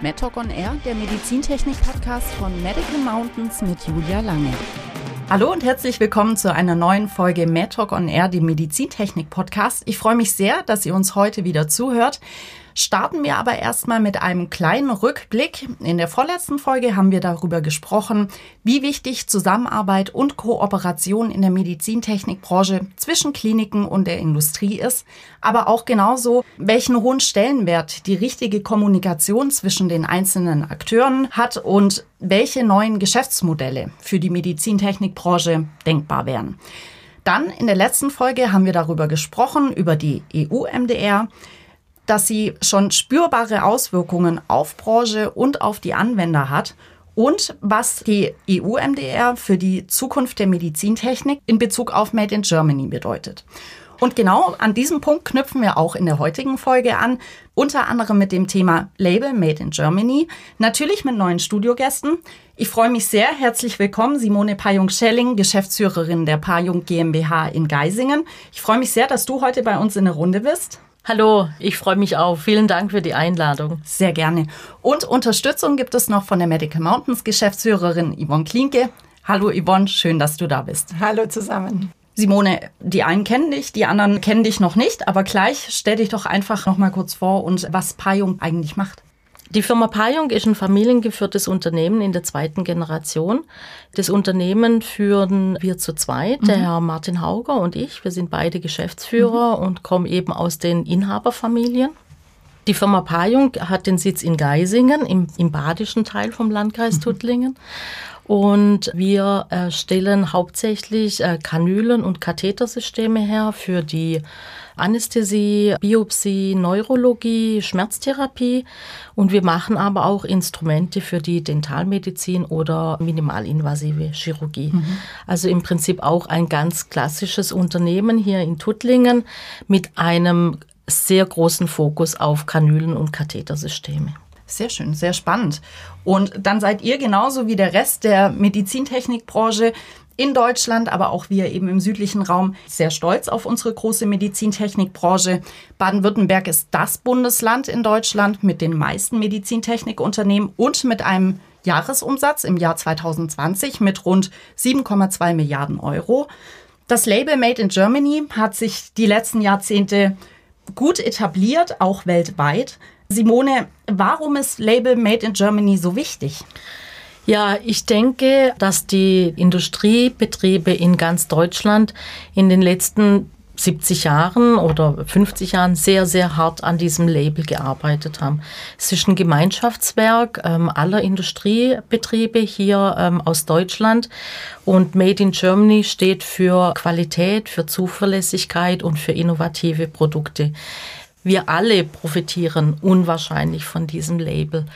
MedTalk on Air, der Medizintechnik-Podcast von Medical Mountains mit Julia Lange. Hallo und herzlich willkommen zu einer neuen Folge MedTalk on Air, dem Medizintechnik-Podcast. Ich freue mich sehr, dass ihr uns heute wieder zuhört. Starten wir aber erstmal mit einem kleinen Rückblick. In der vorletzten Folge haben wir darüber gesprochen, wie wichtig Zusammenarbeit und Kooperation in der Medizintechnikbranche zwischen Kliniken und der Industrie ist, aber auch genauso, welchen hohen Stellenwert die richtige Kommunikation zwischen den einzelnen Akteuren hat und welche neuen Geschäftsmodelle für die Medizintechnikbranche denkbar wären. Dann in der letzten Folge haben wir darüber gesprochen, über die EU-MDR, dass sie schon spürbare Auswirkungen auf Branche und auf die Anwender hat und was die EU-MDR für die Zukunft der Medizintechnik in Bezug auf Made in Germany bedeutet. Und genau an diesem Punkt knüpfen wir auch in der heutigen Folge an, unter anderem mit dem Thema Label Made in Germany, natürlich mit neuen Studiogästen. Ich freue mich sehr. Herzlich willkommen, Simone Pajung-Schelling, Geschäftsführerin der Pajung GmbH in Geisingen. Ich freue mich sehr, dass du heute bei uns in der Runde bist. Hallo, ich freue mich auch. Vielen Dank für die Einladung. Sehr gerne. Und Unterstützung gibt es noch von der Medical Mountains Geschäftsführerin Yvonne Klinke. Hallo Yvonne, schön, dass du da bist. Hallo zusammen. Simone, die einen kennen dich, die anderen kennen dich noch nicht, aber gleich stell dich doch einfach noch mal kurz vor und was Payung eigentlich macht. Die Firma Payung ist ein familiengeführtes Unternehmen in der zweiten Generation. Das Unternehmen führen wir zu zweit, mhm. der Herr Martin Hauger und ich. Wir sind beide Geschäftsführer mhm. und kommen eben aus den Inhaberfamilien. Die Firma Payung hat den Sitz in Geisingen, im, im badischen Teil vom Landkreis mhm. Tuttlingen. Und wir äh, stellen hauptsächlich äh, Kanülen und Kathetersysteme her für die Anästhesie, Biopsie, Neurologie, Schmerztherapie und wir machen aber auch Instrumente für die Dentalmedizin oder minimalinvasive Chirurgie. Mhm. Also im Prinzip auch ein ganz klassisches Unternehmen hier in Tuttlingen mit einem sehr großen Fokus auf Kanülen und Kathetersysteme. Sehr schön, sehr spannend. Und dann seid ihr genauso wie der Rest der Medizintechnikbranche in Deutschland, aber auch wir eben im südlichen Raum sehr stolz auf unsere große Medizintechnikbranche. Baden-Württemberg ist das Bundesland in Deutschland mit den meisten Medizintechnikunternehmen und mit einem Jahresumsatz im Jahr 2020 mit rund 7,2 Milliarden Euro. Das Label Made in Germany hat sich die letzten Jahrzehnte gut etabliert, auch weltweit. Simone, warum ist Label Made in Germany so wichtig? Ja, ich denke, dass die Industriebetriebe in ganz Deutschland in den letzten 70 Jahren oder 50 Jahren sehr, sehr hart an diesem Label gearbeitet haben. Es ist ein Gemeinschaftswerk ähm, aller Industriebetriebe hier ähm, aus Deutschland und Made in Germany steht für Qualität, für Zuverlässigkeit und für innovative Produkte. Wir alle profitieren unwahrscheinlich von diesem Label.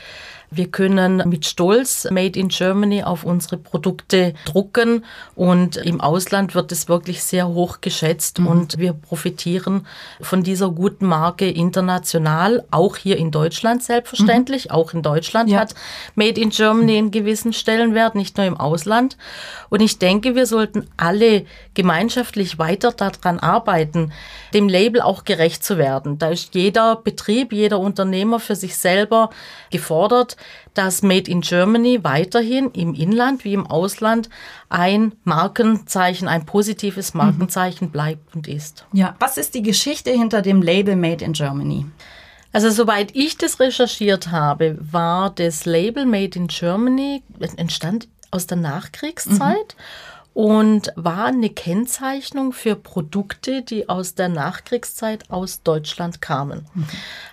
Wir können mit Stolz Made in Germany auf unsere Produkte drucken und im Ausland wird es wirklich sehr hoch geschätzt mhm. und wir profitieren von dieser guten Marke international, auch hier in Deutschland selbstverständlich. Mhm. Auch in Deutschland ja. hat Made in Germany einen gewissen Stellenwert, nicht nur im Ausland. Und ich denke, wir sollten alle gemeinschaftlich weiter daran arbeiten, dem Label auch gerecht zu werden. Da ist jeder Betrieb, jeder Unternehmer für sich selber gefordert, dass Made in Germany weiterhin im Inland wie im Ausland ein Markenzeichen, ein positives mhm. Markenzeichen bleibt und ist. Ja, was ist die Geschichte hinter dem Label Made in Germany? Also soweit ich das recherchiert habe, war das Label Made in Germany entstand aus der Nachkriegszeit. Mhm und war eine Kennzeichnung für Produkte, die aus der Nachkriegszeit aus Deutschland kamen.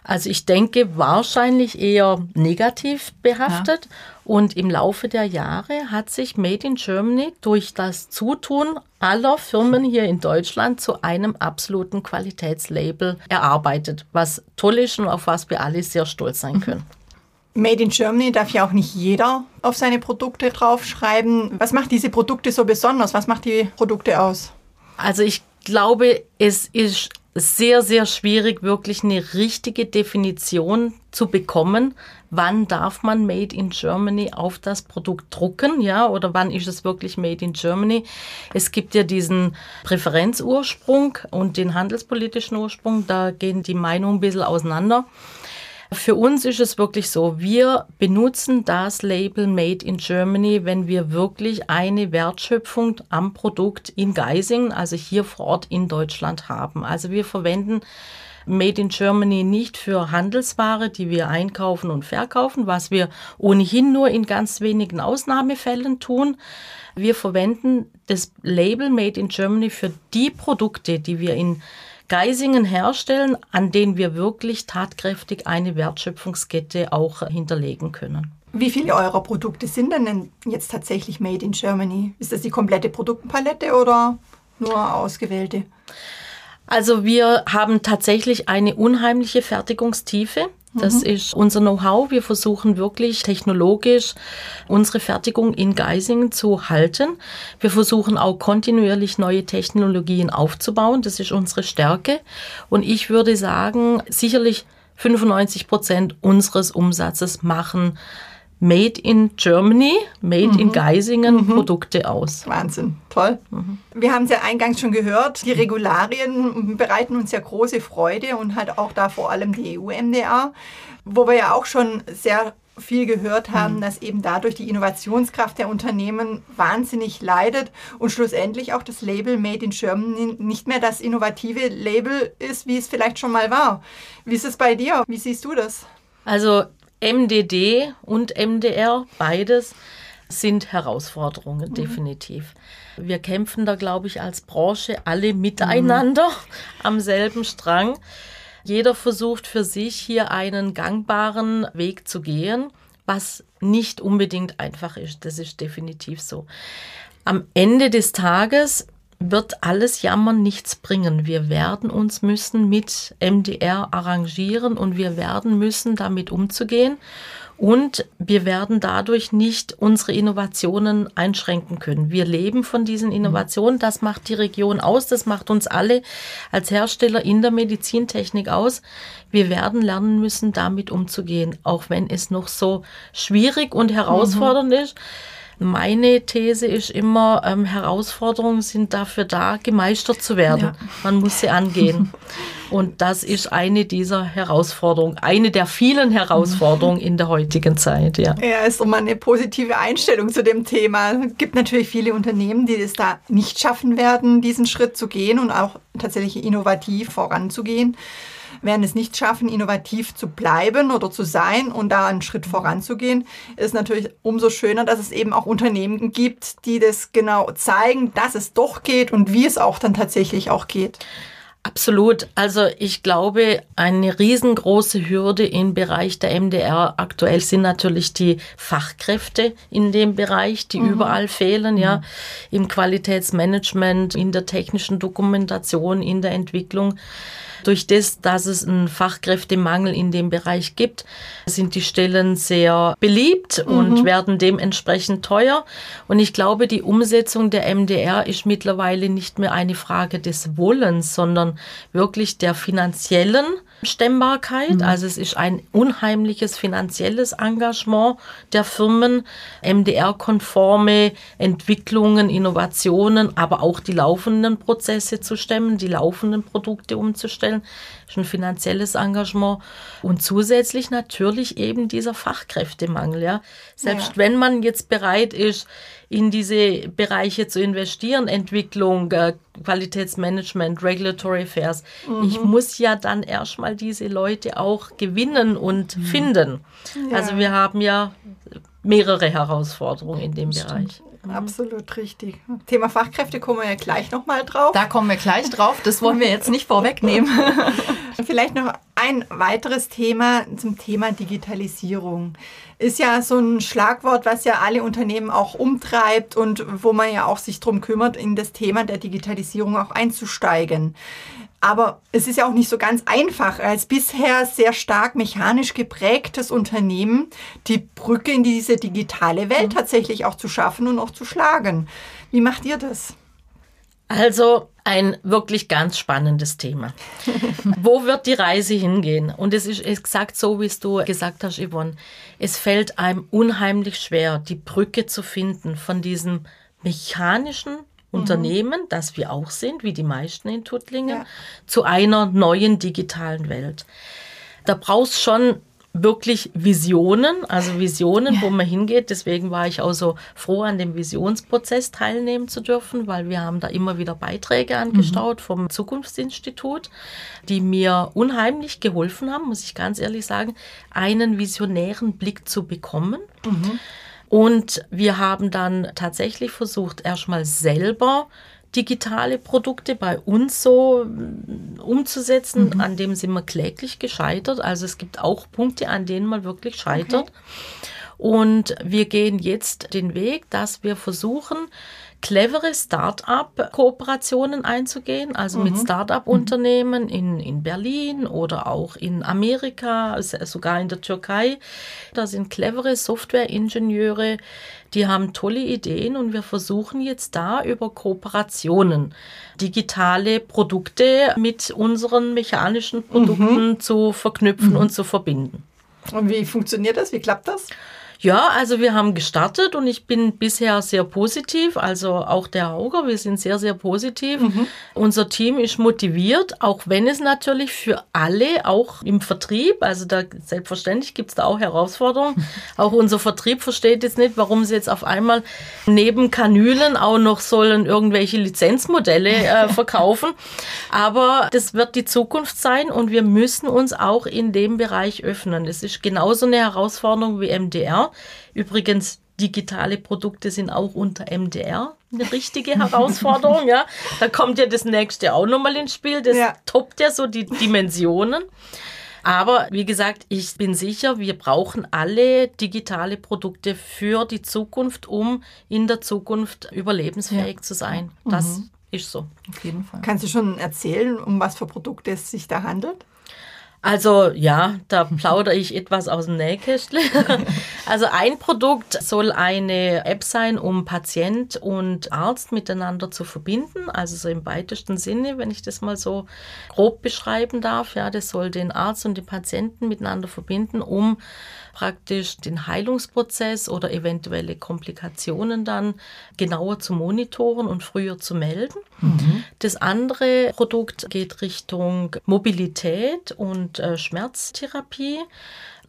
Also ich denke wahrscheinlich eher negativ behaftet. Ja. Und im Laufe der Jahre hat sich Made in Germany durch das Zutun aller Firmen hier in Deutschland zu einem absoluten Qualitätslabel erarbeitet, was toll ist und auf was wir alle sehr stolz sein mhm. können. Made in Germany darf ja auch nicht jeder auf seine Produkte draufschreiben. Was macht diese Produkte so besonders? Was macht die Produkte aus? Also ich glaube, es ist sehr, sehr schwierig, wirklich eine richtige Definition zu bekommen. Wann darf man Made in Germany auf das Produkt drucken, ja, oder wann ist es wirklich Made in Germany? Es gibt ja diesen Präferenzursprung und den handelspolitischen Ursprung, da gehen die Meinungen ein bisschen auseinander. Für uns ist es wirklich so, wir benutzen das Label Made in Germany, wenn wir wirklich eine Wertschöpfung am Produkt in Geisingen, also hier vor Ort in Deutschland haben. Also wir verwenden Made in Germany nicht für Handelsware, die wir einkaufen und verkaufen, was wir ohnehin nur in ganz wenigen Ausnahmefällen tun. Wir verwenden das Label Made in Germany für die Produkte, die wir in Geisingen herstellen, an denen wir wirklich tatkräftig eine Wertschöpfungskette auch hinterlegen können. Wie viele eurer Produkte sind denn jetzt tatsächlich made in Germany? Ist das die komplette Produktpalette oder nur ausgewählte? Also wir haben tatsächlich eine unheimliche Fertigungstiefe. Das mhm. ist unser Know-how. Wir versuchen wirklich technologisch unsere Fertigung in Geisingen zu halten. Wir versuchen auch kontinuierlich neue Technologien aufzubauen. Das ist unsere Stärke. Und ich würde sagen, sicherlich 95 Prozent unseres Umsatzes machen Made in Germany, Made mhm. in Geisingen mhm. Produkte aus. Wahnsinn, toll. Mhm. Wir haben es ja eingangs schon gehört, die Regularien bereiten uns ja große Freude und halt auch da vor allem die EU-MDA, wo wir ja auch schon sehr viel gehört haben, mhm. dass eben dadurch die Innovationskraft der Unternehmen wahnsinnig leidet und schlussendlich auch das Label Made in Germany nicht mehr das innovative Label ist, wie es vielleicht schon mal war. Wie ist es bei dir? Wie siehst du das? Also MDD und MDR, beides sind Herausforderungen, mhm. definitiv. Wir kämpfen da, glaube ich, als Branche alle miteinander mhm. am selben Strang. Jeder versucht für sich hier einen gangbaren Weg zu gehen, was nicht unbedingt einfach ist. Das ist definitiv so. Am Ende des Tages wird alles Jammern nichts bringen. Wir werden uns müssen mit MDR arrangieren und wir werden müssen damit umzugehen. Und wir werden dadurch nicht unsere Innovationen einschränken können. Wir leben von diesen Innovationen. Das macht die Region aus. Das macht uns alle als Hersteller in der Medizintechnik aus. Wir werden lernen müssen, damit umzugehen, auch wenn es noch so schwierig und herausfordernd mhm. ist. Meine These ist immer, ähm, Herausforderungen sind dafür da, gemeistert zu werden. Ja. Man muss sie angehen. Und das ist eine dieser Herausforderungen, eine der vielen Herausforderungen in der heutigen Zeit. Ja, ja ist immer eine positive Einstellung zu dem Thema. Es gibt natürlich viele Unternehmen, die es da nicht schaffen werden, diesen Schritt zu gehen und auch tatsächlich innovativ voranzugehen werden es nicht schaffen, innovativ zu bleiben oder zu sein und da einen Schritt voranzugehen, ist natürlich umso schöner, dass es eben auch Unternehmen gibt, die das genau zeigen, dass es doch geht und wie es auch dann tatsächlich auch geht. Absolut. Also ich glaube, eine riesengroße Hürde im Bereich der MDR aktuell sind natürlich die Fachkräfte in dem Bereich, die mhm. überall fehlen, ja, mhm. im Qualitätsmanagement, in der technischen Dokumentation, in der Entwicklung. Durch das, dass es einen Fachkräftemangel in dem Bereich gibt, sind die Stellen sehr beliebt mhm. und werden dementsprechend teuer. Und ich glaube, die Umsetzung der MDR ist mittlerweile nicht mehr eine Frage des Wollens, sondern wirklich der finanziellen Stemmbarkeit. Mhm. Also es ist ein unheimliches finanzielles Engagement der Firmen, MDR-konforme Entwicklungen, Innovationen, aber auch die laufenden Prozesse zu stemmen, die laufenden Produkte umzustellen. Das ist ein finanzielles Engagement. Und zusätzlich natürlich eben dieser Fachkräftemangel. Ja. Selbst ja. wenn man jetzt bereit ist, in diese Bereiche zu investieren, Entwicklung, äh, Qualitätsmanagement, Regulatory Affairs. Mhm. Ich muss ja dann erstmal diese Leute auch gewinnen und mhm. finden. Ja. Also wir haben ja mehrere Herausforderungen in dem Stimmt. Bereich. Mhm. Absolut richtig. Thema Fachkräfte kommen wir ja gleich nochmal drauf. Da kommen wir gleich drauf. Das wollen wir jetzt nicht vorwegnehmen. Vielleicht noch ein weiteres Thema zum Thema Digitalisierung ist ja so ein Schlagwort, was ja alle Unternehmen auch umtreibt und wo man ja auch sich darum kümmert, in das Thema der Digitalisierung auch einzusteigen. Aber es ist ja auch nicht so ganz einfach, als bisher sehr stark mechanisch geprägtes Unternehmen die Brücke in diese digitale Welt mhm. tatsächlich auch zu schaffen und auch zu schlagen. Wie macht ihr das? Also ein wirklich ganz spannendes Thema. Wo wird die Reise hingehen? Und es ist exakt so, wie es du gesagt hast, Yvonne. Es fällt einem unheimlich schwer, die Brücke zu finden von diesem mechanischen mhm. Unternehmen, das wir auch sind, wie die meisten in Tuttlingen, ja. zu einer neuen digitalen Welt. Da brauchst schon wirklich Visionen, also Visionen, ja. wo man hingeht. Deswegen war ich auch so froh, an dem Visionsprozess teilnehmen zu dürfen, weil wir haben da immer wieder Beiträge angestaut mhm. vom Zukunftsinstitut, die mir unheimlich geholfen haben, muss ich ganz ehrlich sagen, einen visionären Blick zu bekommen. Mhm. Und wir haben dann tatsächlich versucht, erstmal selber digitale Produkte bei uns so mm, umzusetzen. Mhm. An dem sind wir kläglich gescheitert. Also es gibt auch Punkte, an denen man wirklich scheitert. Okay. Und wir gehen jetzt den Weg, dass wir versuchen, clevere Start-up-Kooperationen einzugehen, also mhm. mit Start-up-Unternehmen in, in Berlin oder auch in Amerika, sogar in der Türkei. Da sind clevere Software-Ingenieure, die haben tolle Ideen und wir versuchen jetzt da über Kooperationen digitale Produkte mit unseren mechanischen Produkten mhm. zu verknüpfen mhm. und zu verbinden. Und wie funktioniert das? Wie klappt das? Ja, also wir haben gestartet und ich bin bisher sehr positiv. Also auch der Hauger, wir sind sehr, sehr positiv. Mhm. Unser Team ist motiviert, auch wenn es natürlich für alle, auch im Vertrieb, also da selbstverständlich gibt es da auch Herausforderungen. auch unser Vertrieb versteht jetzt nicht, warum sie jetzt auf einmal neben Kanülen auch noch sollen irgendwelche Lizenzmodelle äh, verkaufen. Aber das wird die Zukunft sein und wir müssen uns auch in dem Bereich öffnen. Es ist genauso eine Herausforderung wie MDR. Übrigens, digitale Produkte sind auch unter MDR eine richtige Herausforderung. ja, da kommt ja das nächste auch nochmal ins Spiel. Das ja. toppt ja so die Dimensionen. Aber wie gesagt, ich bin sicher, wir brauchen alle digitale Produkte für die Zukunft, um in der Zukunft überlebensfähig ja. zu sein. Das mhm. ist so. Auf jeden Fall. Kannst du schon erzählen, um was für Produkte es sich da handelt? Also ja, da plaudere ich etwas aus dem Nähkästchen. also ein Produkt soll eine App sein, um Patient und Arzt miteinander zu verbinden. Also so im weitesten Sinne, wenn ich das mal so grob beschreiben darf. Ja, das soll den Arzt und den Patienten miteinander verbinden, um praktisch den Heilungsprozess oder eventuelle Komplikationen dann genauer zu monitoren und früher zu melden. Mhm. Das andere Produkt geht Richtung Mobilität und äh, Schmerztherapie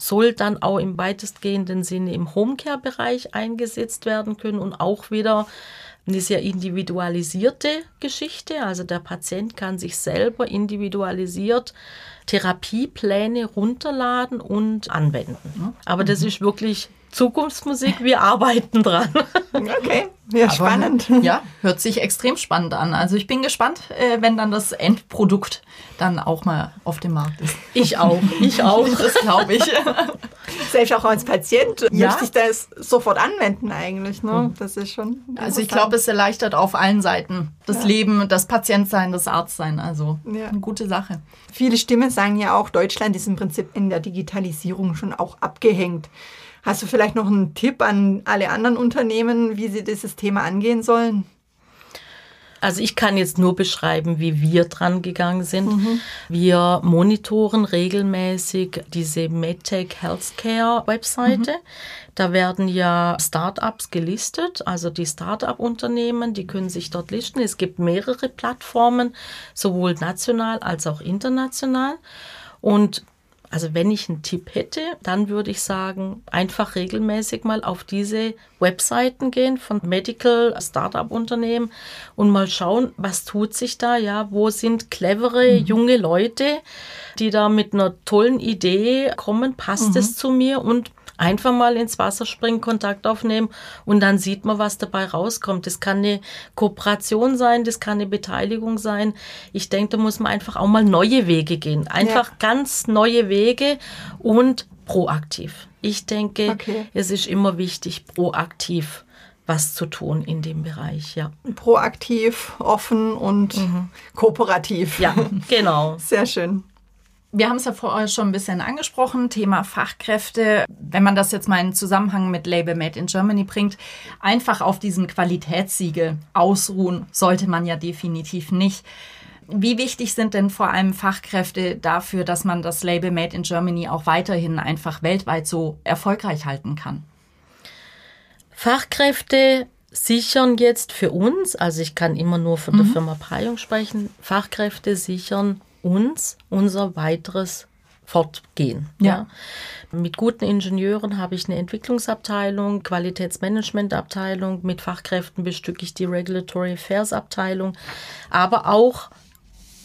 soll dann auch im weitestgehenden Sinne im Homecare-Bereich eingesetzt werden können und auch wieder eine sehr individualisierte Geschichte. Also der Patient kann sich selber individualisiert Therapiepläne runterladen und anwenden. Aber das mhm. ist wirklich Zukunftsmusik, wir arbeiten dran. Okay, ja, Aber, spannend. Ja, hört sich extrem spannend an. Also ich bin gespannt, äh, wenn dann das Endprodukt dann auch mal auf dem Markt ist. Ich auch, ich auch. Das glaube ich. Selbst auch als Patient ja? möchte ich das sofort anwenden eigentlich. Ne? Hm. Das ist schon. Also ich glaube, es erleichtert auf allen Seiten das ja. Leben, das Patientsein, das Arztsein. Also ja. eine gute Sache. Viele Stimmen sagen ja auch, Deutschland ist im Prinzip in der Digitalisierung schon auch abgehängt. Hast du vielleicht noch einen Tipp an alle anderen Unternehmen, wie sie dieses Thema angehen sollen? Also ich kann jetzt nur beschreiben, wie wir dran gegangen sind. Mhm. Wir monitoren regelmäßig diese MedTech Healthcare Webseite. Mhm. Da werden ja Startups gelistet, also die Startup-Unternehmen, die können sich dort listen. Es gibt mehrere Plattformen, sowohl national als auch international. Und also wenn ich einen Tipp hätte, dann würde ich sagen, einfach regelmäßig mal auf diese Webseiten gehen von Medical Startup Unternehmen und mal schauen, was tut sich da, ja, wo sind clevere mhm. junge Leute, die da mit einer tollen Idee kommen, passt mhm. es zu mir und einfach mal ins Wasser springen, Kontakt aufnehmen und dann sieht man, was dabei rauskommt. Das kann eine Kooperation sein, das kann eine Beteiligung sein. Ich denke, da muss man einfach auch mal neue Wege gehen. Einfach ja. ganz neue Wege und proaktiv. Ich denke, okay. es ist immer wichtig, proaktiv was zu tun in dem Bereich, ja. Proaktiv, offen und mhm. kooperativ. Ja, genau. Sehr schön. Wir haben es ja vorher schon ein bisschen angesprochen, Thema Fachkräfte. Wenn man das jetzt mal in Zusammenhang mit Label Made in Germany bringt, einfach auf diesen Qualitätssiegel ausruhen sollte man ja definitiv nicht. Wie wichtig sind denn vor allem Fachkräfte dafür, dass man das Label Made in Germany auch weiterhin einfach weltweit so erfolgreich halten kann? Fachkräfte sichern jetzt für uns, also ich kann immer nur von der mhm. Firma Preyung sprechen, Fachkräfte sichern uns unser weiteres fortgehen. Ja. ja. Mit guten Ingenieuren habe ich eine Entwicklungsabteilung, Qualitätsmanagementabteilung, mit Fachkräften bestücke ich die Regulatory Affairs Abteilung, aber auch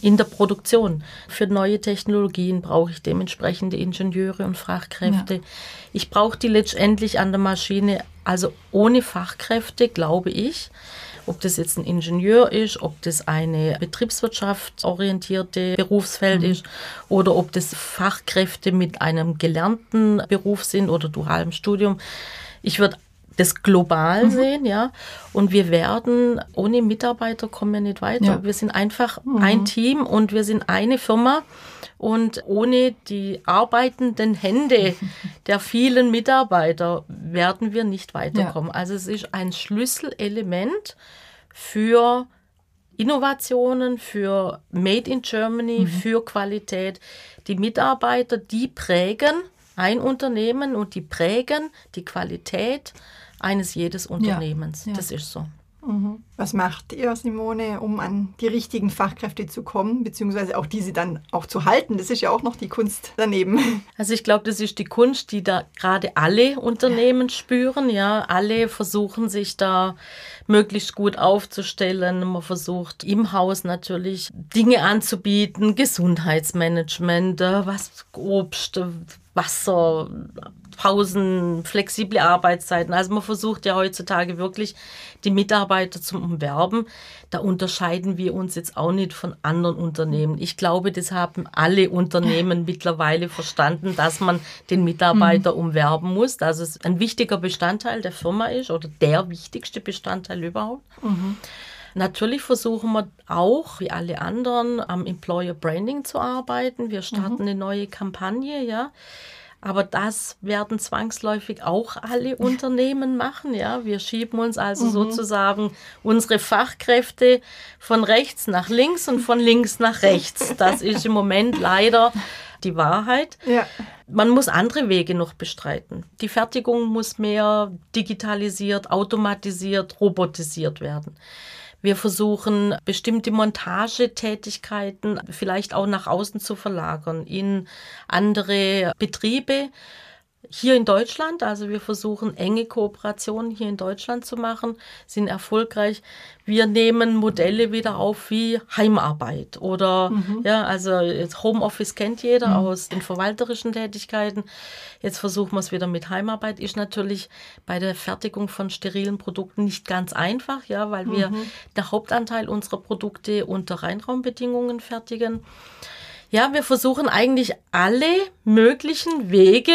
in der Produktion. Für neue Technologien brauche ich dementsprechende Ingenieure und Fachkräfte. Ja. Ich brauche die letztendlich an der Maschine. Also ohne Fachkräfte, glaube ich, ob das jetzt ein Ingenieur ist, ob das eine betriebswirtschaftsorientierte Berufsfeld mhm. ist oder ob das Fachkräfte mit einem gelernten Beruf sind oder dualem Studium. Ich würde das global mhm. sehen, ja. Und wir werden, ohne Mitarbeiter kommen wir nicht weiter. Ja. Wir sind einfach mhm. ein Team und wir sind eine Firma. Und ohne die arbeitenden Hände der vielen Mitarbeiter werden wir nicht weiterkommen. Ja. Also es ist ein Schlüsselelement für Innovationen, für Made in Germany, mhm. für Qualität. Die Mitarbeiter, die prägen ein Unternehmen und die prägen die Qualität eines jedes Unternehmens. Ja, ja. Das ist so. Was macht ihr, Simone, um an die richtigen Fachkräfte zu kommen, beziehungsweise auch diese dann auch zu halten? Das ist ja auch noch die Kunst daneben. Also ich glaube, das ist die Kunst, die da gerade alle Unternehmen spüren. Ja, alle versuchen sich da möglichst gut aufzustellen. Man versucht im Haus natürlich Dinge anzubieten, Gesundheitsmanagement, äh, was Obst, Wasser, Pausen, flexible Arbeitszeiten. Also man versucht ja heutzutage wirklich die Mitarbeiter zu umwerben. Da unterscheiden wir uns jetzt auch nicht von anderen Unternehmen. Ich glaube, das haben alle Unternehmen mittlerweile verstanden, dass man den Mitarbeiter mhm. umwerben muss, dass es ein wichtiger Bestandteil der Firma ist oder der wichtigste Bestandteil überhaupt. Mhm. Natürlich versuchen wir auch, wie alle anderen, am Employer Branding zu arbeiten. Wir starten mhm. eine neue Kampagne, ja. Aber das werden zwangsläufig auch alle Unternehmen machen. Ja, wir schieben uns also mhm. sozusagen unsere Fachkräfte von rechts nach links und von links nach rechts. Das ist im Moment leider die Wahrheit. Ja. Man muss andere Wege noch bestreiten. Die Fertigung muss mehr digitalisiert, automatisiert, robotisiert werden. Wir versuchen bestimmte Montagetätigkeiten vielleicht auch nach außen zu verlagern in andere Betriebe hier in Deutschland. Also wir versuchen enge Kooperationen hier in Deutschland zu machen, sind erfolgreich. Wir nehmen Modelle wieder auf wie Heimarbeit oder mhm. ja, also jetzt Homeoffice kennt jeder mhm. aus den verwalterischen Tätigkeiten. Jetzt versuchen wir es wieder mit Heimarbeit. Ist natürlich bei der Fertigung von sterilen Produkten nicht ganz einfach, ja, weil wir mhm. der Hauptanteil unserer Produkte unter Reinraumbedingungen fertigen. Ja, wir versuchen eigentlich alle möglichen Wege,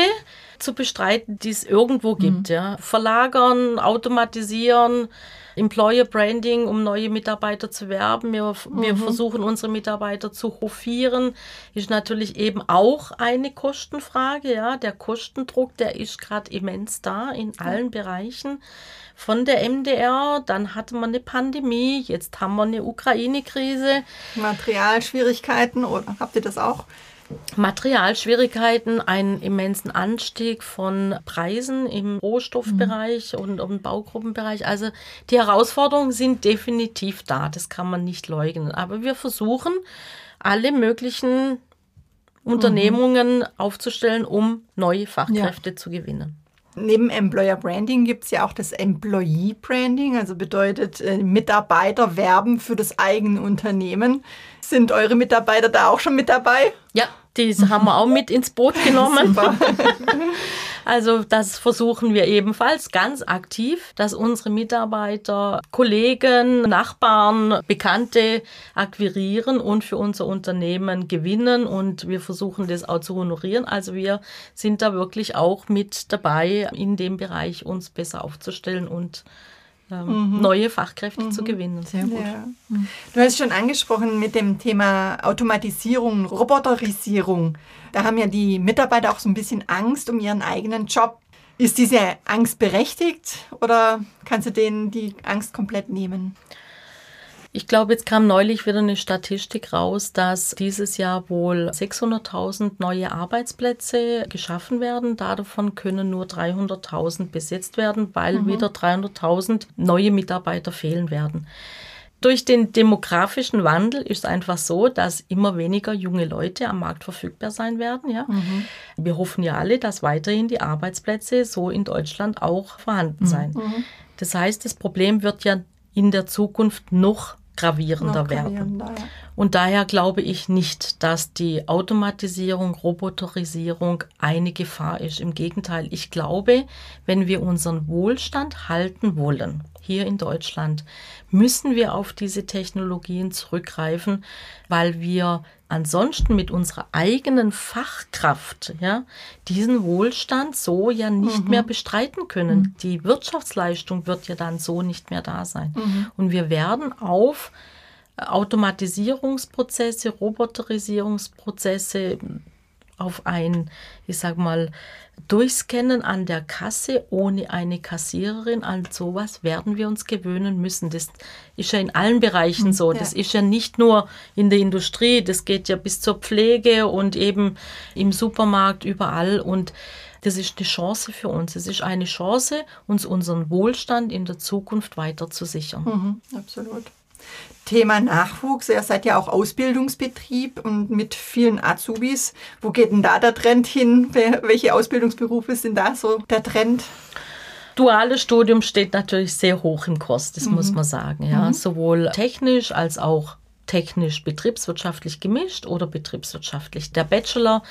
zu bestreiten, die es irgendwo gibt. Mhm. Ja. Verlagern, automatisieren, Employer Branding, um neue Mitarbeiter zu werben. Wir, mhm. wir versuchen unsere Mitarbeiter zu hofieren. Ist natürlich eben auch eine Kostenfrage. Ja, der Kostendruck, der ist gerade immens da in allen mhm. Bereichen. Von der MDR, dann hatten wir eine Pandemie, jetzt haben wir eine Ukraine-Krise. Materialschwierigkeiten, oder habt ihr das auch? Materialschwierigkeiten, einen immensen Anstieg von Preisen im Rohstoffbereich mhm. und im Baugruppenbereich. Also die Herausforderungen sind definitiv da, das kann man nicht leugnen. Aber wir versuchen, alle möglichen Unternehmungen mhm. aufzustellen, um neue Fachkräfte ja. zu gewinnen. Neben Employer Branding gibt es ja auch das Employee Branding, also bedeutet äh, Mitarbeiter werben für das eigene Unternehmen. Sind eure Mitarbeiter da auch schon mit dabei? Ja, die haben wir auch mit ins Boot genommen. also das versuchen wir ebenfalls ganz aktiv, dass unsere Mitarbeiter, Kollegen, Nachbarn, Bekannte akquirieren und für unser Unternehmen gewinnen. Und wir versuchen das auch zu honorieren. Also wir sind da wirklich auch mit dabei, in dem Bereich uns besser aufzustellen und ähm, mhm. neue Fachkräfte mhm. zu gewinnen. Sehr gut. Ja. Du hast schon angesprochen mit dem Thema Automatisierung, Roboterisierung. Da haben ja die Mitarbeiter auch so ein bisschen Angst um ihren eigenen Job. Ist diese Angst berechtigt oder kannst du denen die Angst komplett nehmen? Ich glaube, jetzt kam neulich wieder eine Statistik raus, dass dieses Jahr wohl 600.000 neue Arbeitsplätze geschaffen werden. Davon können nur 300.000 besetzt werden, weil mhm. wieder 300.000 neue Mitarbeiter fehlen werden. Durch den demografischen Wandel ist es einfach so, dass immer weniger junge Leute am Markt verfügbar sein werden. Ja? Mhm. Wir hoffen ja alle, dass weiterhin die Arbeitsplätze so in Deutschland auch vorhanden sein. Mhm. Das heißt, das Problem wird ja in der Zukunft noch gravierender, noch werden. Ja. Und daher glaube ich nicht, dass die Automatisierung, Roboterisierung eine Gefahr ist. Im Gegenteil, ich glaube, wenn wir unseren Wohlstand halten wollen, hier in Deutschland, müssen wir auf diese Technologien zurückgreifen, weil wir ansonsten mit unserer eigenen Fachkraft ja, diesen Wohlstand so ja nicht mhm. mehr bestreiten können. Mhm. Die Wirtschaftsleistung wird ja dann so nicht mehr da sein. Mhm. Und wir werden auf Automatisierungsprozesse, Roboterisierungsprozesse, auf ein, ich sag mal, Durchscannen an der Kasse ohne eine Kassiererin, an sowas werden wir uns gewöhnen müssen. Das ist ja in allen Bereichen hm, so. Das ist ja nicht nur in der Industrie, das geht ja bis zur Pflege und eben im Supermarkt überall. Und das ist eine Chance für uns. Es ist eine Chance, uns unseren Wohlstand in der Zukunft weiter zu sichern. Mhm, absolut. Thema Nachwuchs. Ihr seid ja auch Ausbildungsbetrieb und mit vielen Azubis. Wo geht denn da der Trend hin? Welche Ausbildungsberufe sind da so der Trend? Duales Studium steht natürlich sehr hoch im Kurs, das mhm. muss man sagen. Ja. Mhm. Sowohl technisch als auch technisch betriebswirtschaftlich gemischt oder betriebswirtschaftlich. Der Bachelor,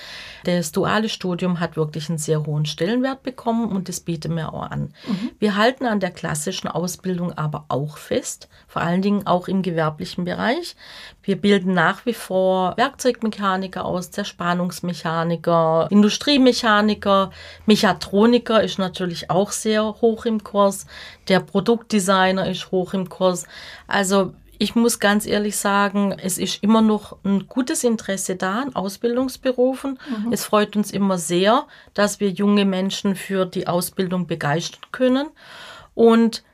das duale Studium hat wirklich einen sehr hohen Stellenwert bekommen und das bieten wir auch an. Mhm. Wir halten an der klassischen Ausbildung aber auch fest, vor allen Dingen auch im gewerblichen Bereich. Wir bilden nach wie vor Werkzeugmechaniker aus, Zerspannungsmechaniker, Industriemechaniker, Mechatroniker ist natürlich auch sehr hoch im Kurs, der Produktdesigner ist hoch im Kurs. Also ich muss ganz ehrlich sagen, es ist immer noch ein gutes Interesse da an Ausbildungsberufen. Mhm. Es freut uns immer sehr, dass wir junge Menschen für die Ausbildung begeistern können. Und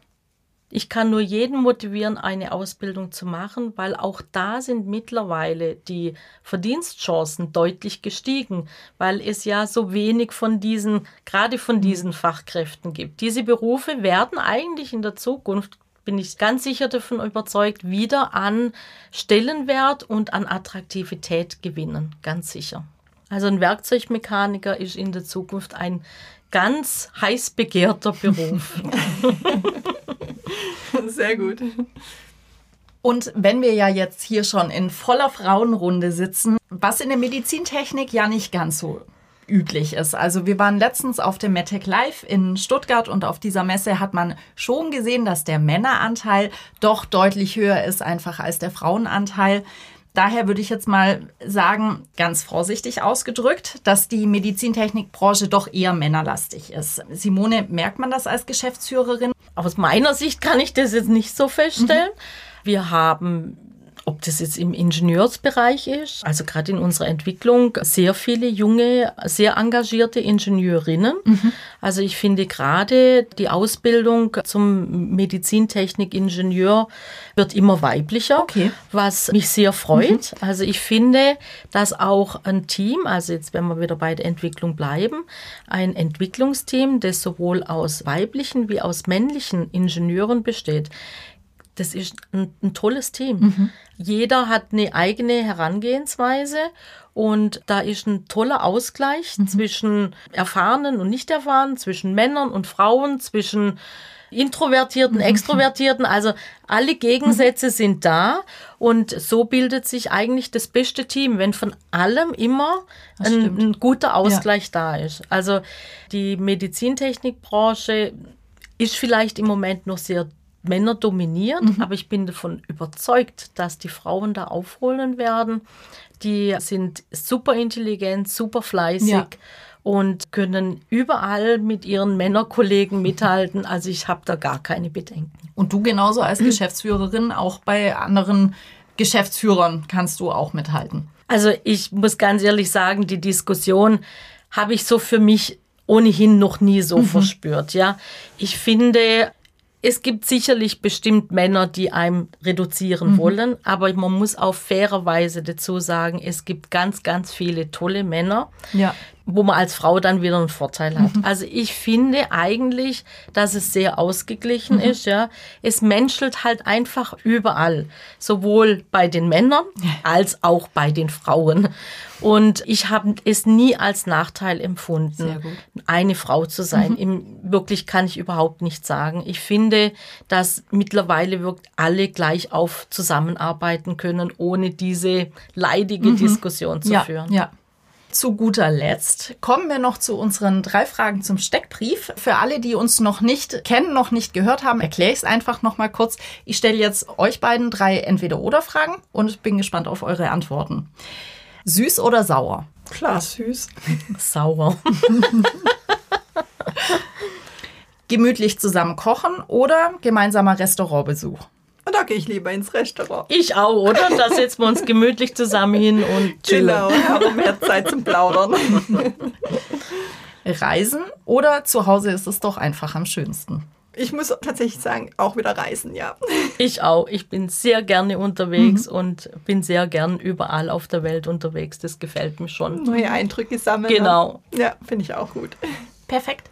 ich kann nur jeden motivieren, eine Ausbildung zu machen, weil auch da sind mittlerweile die Verdienstchancen deutlich gestiegen, weil es ja so wenig von diesen, gerade von diesen Fachkräften gibt. Diese Berufe werden eigentlich in der Zukunft bin ich ganz sicher davon überzeugt, wieder an Stellenwert und an Attraktivität gewinnen. Ganz sicher. Also ein Werkzeugmechaniker ist in der Zukunft ein ganz heiß begehrter Beruf. Sehr gut. Und wenn wir ja jetzt hier schon in voller Frauenrunde sitzen, was in der Medizintechnik ja nicht ganz so üblich ist. Also wir waren letztens auf dem MedTech Live in Stuttgart und auf dieser Messe hat man schon gesehen, dass der Männeranteil doch deutlich höher ist einfach als der Frauenanteil. Daher würde ich jetzt mal sagen, ganz vorsichtig ausgedrückt, dass die Medizintechnikbranche doch eher männerlastig ist. Simone, merkt man das als Geschäftsführerin? Aus meiner Sicht kann ich das jetzt nicht so feststellen. Mhm. Wir haben ob das jetzt im Ingenieursbereich ist, also gerade in unserer Entwicklung, sehr viele junge, sehr engagierte Ingenieurinnen. Mhm. Also ich finde gerade die Ausbildung zum Medizintechnik-Ingenieur wird immer weiblicher, okay. was mich sehr freut. Mhm. Also ich finde, dass auch ein Team, also jetzt wenn wir wieder bei der Entwicklung bleiben, ein Entwicklungsteam, das sowohl aus weiblichen wie aus männlichen Ingenieuren besteht, das ist ein, ein tolles Team. Mhm. Jeder hat eine eigene Herangehensweise und da ist ein toller Ausgleich mhm. zwischen Erfahrenen und Nicht-Erfahrenen, zwischen Männern und Frauen, zwischen Introvertierten, mhm. Extrovertierten, also alle Gegensätze mhm. sind da und so bildet sich eigentlich das beste Team, wenn von allem immer ein, ein, guter Ausgleich ja. da ist. Also die Medizintechnikbranche ist vielleicht im Moment noch sehr Männer dominiert, mhm. aber ich bin davon überzeugt, dass die Frauen da aufholen werden. Die sind super intelligent, super fleißig. Ja. Und können überall mit ihren Männerkollegen mithalten. Also ich habe da gar keine Bedenken. Und du genauso als Geschäftsführerin, auch bei anderen Geschäftsführern kannst du auch mithalten. Also ich muss ganz ehrlich sagen, die Diskussion habe ich so für mich ohnehin noch nie so mhm. verspürt. Ja, ich finde, es gibt sicherlich bestimmt Männer, die einem reduzieren mhm. wollen, aber man muss auf faire Weise dazu sagen, es gibt ganz, ganz viele tolle Männer, ja. Wo man als Frau dann wieder einen Vorteil hat. Mhm. Also ich finde eigentlich, dass es sehr ausgeglichen mhm. ist. Ja, es menschelt halt einfach überall, sowohl bei den Männern als auch bei den Frauen. Und ich habe es nie als Nachteil empfunden, eine Frau zu sein. Mhm. Im, wirklich kann ich überhaupt nicht sagen. Ich finde, dass mittlerweile wirklich alle gleich auf zusammenarbeiten können, ohne diese leidige mhm. Diskussion zu ja, führen. Ja. Zu guter Letzt kommen wir noch zu unseren drei Fragen zum Steckbrief. Für alle, die uns noch nicht kennen, noch nicht gehört haben, erkläre ich es einfach noch mal kurz. Ich stelle jetzt euch beiden drei Entweder-Oder-Fragen und bin gespannt auf eure Antworten. Süß oder sauer? Klar, süß. Sauer. Gemütlich zusammen kochen oder gemeinsamer Restaurantbesuch? Und da gehe ich lieber ins Restaurant. Ich auch, oder? Da setzen wir uns gemütlich zusammen hin und chillen. Genau, haben mehr Zeit zum Plaudern. Reisen oder zu Hause ist es doch einfach am schönsten? Ich muss tatsächlich sagen, auch wieder reisen, ja. Ich auch. Ich bin sehr gerne unterwegs mhm. und bin sehr gern überall auf der Welt unterwegs. Das gefällt mir schon. Neue Eindrücke sammeln. Genau. Ja, finde ich auch gut. Perfekt.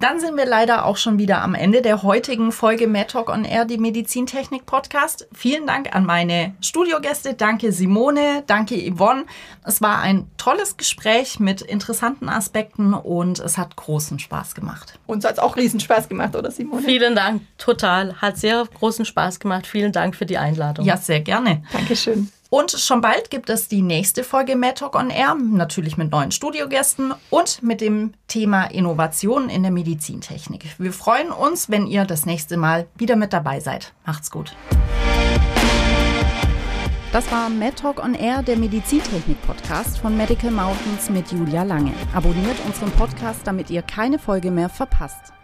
Dann sind wir leider auch schon wieder am Ende der heutigen Folge Mad Talk on Air, die Medizintechnik Podcast. Vielen Dank an meine Studiogäste. Danke Simone, danke Yvonne. Es war ein tolles Gespräch mit interessanten Aspekten und es hat großen Spaß gemacht. Uns hat es auch riesen Spaß gemacht, oder Simone? Vielen Dank, total. Hat sehr großen Spaß gemacht. Vielen Dank für die Einladung. Ja, sehr gerne. Dankeschön. Und schon bald gibt es die nächste Folge Mad Talk on Air, natürlich mit neuen Studiogästen und mit dem Thema Innovation in der Medizintechnik. Wir freuen uns, wenn ihr das nächste Mal wieder mit dabei seid. Macht's gut. Das war Mad Talk on Air, der Medizintechnik-Podcast von Medical Mountains mit Julia Lange. Abonniert unseren Podcast, damit ihr keine Folge mehr verpasst.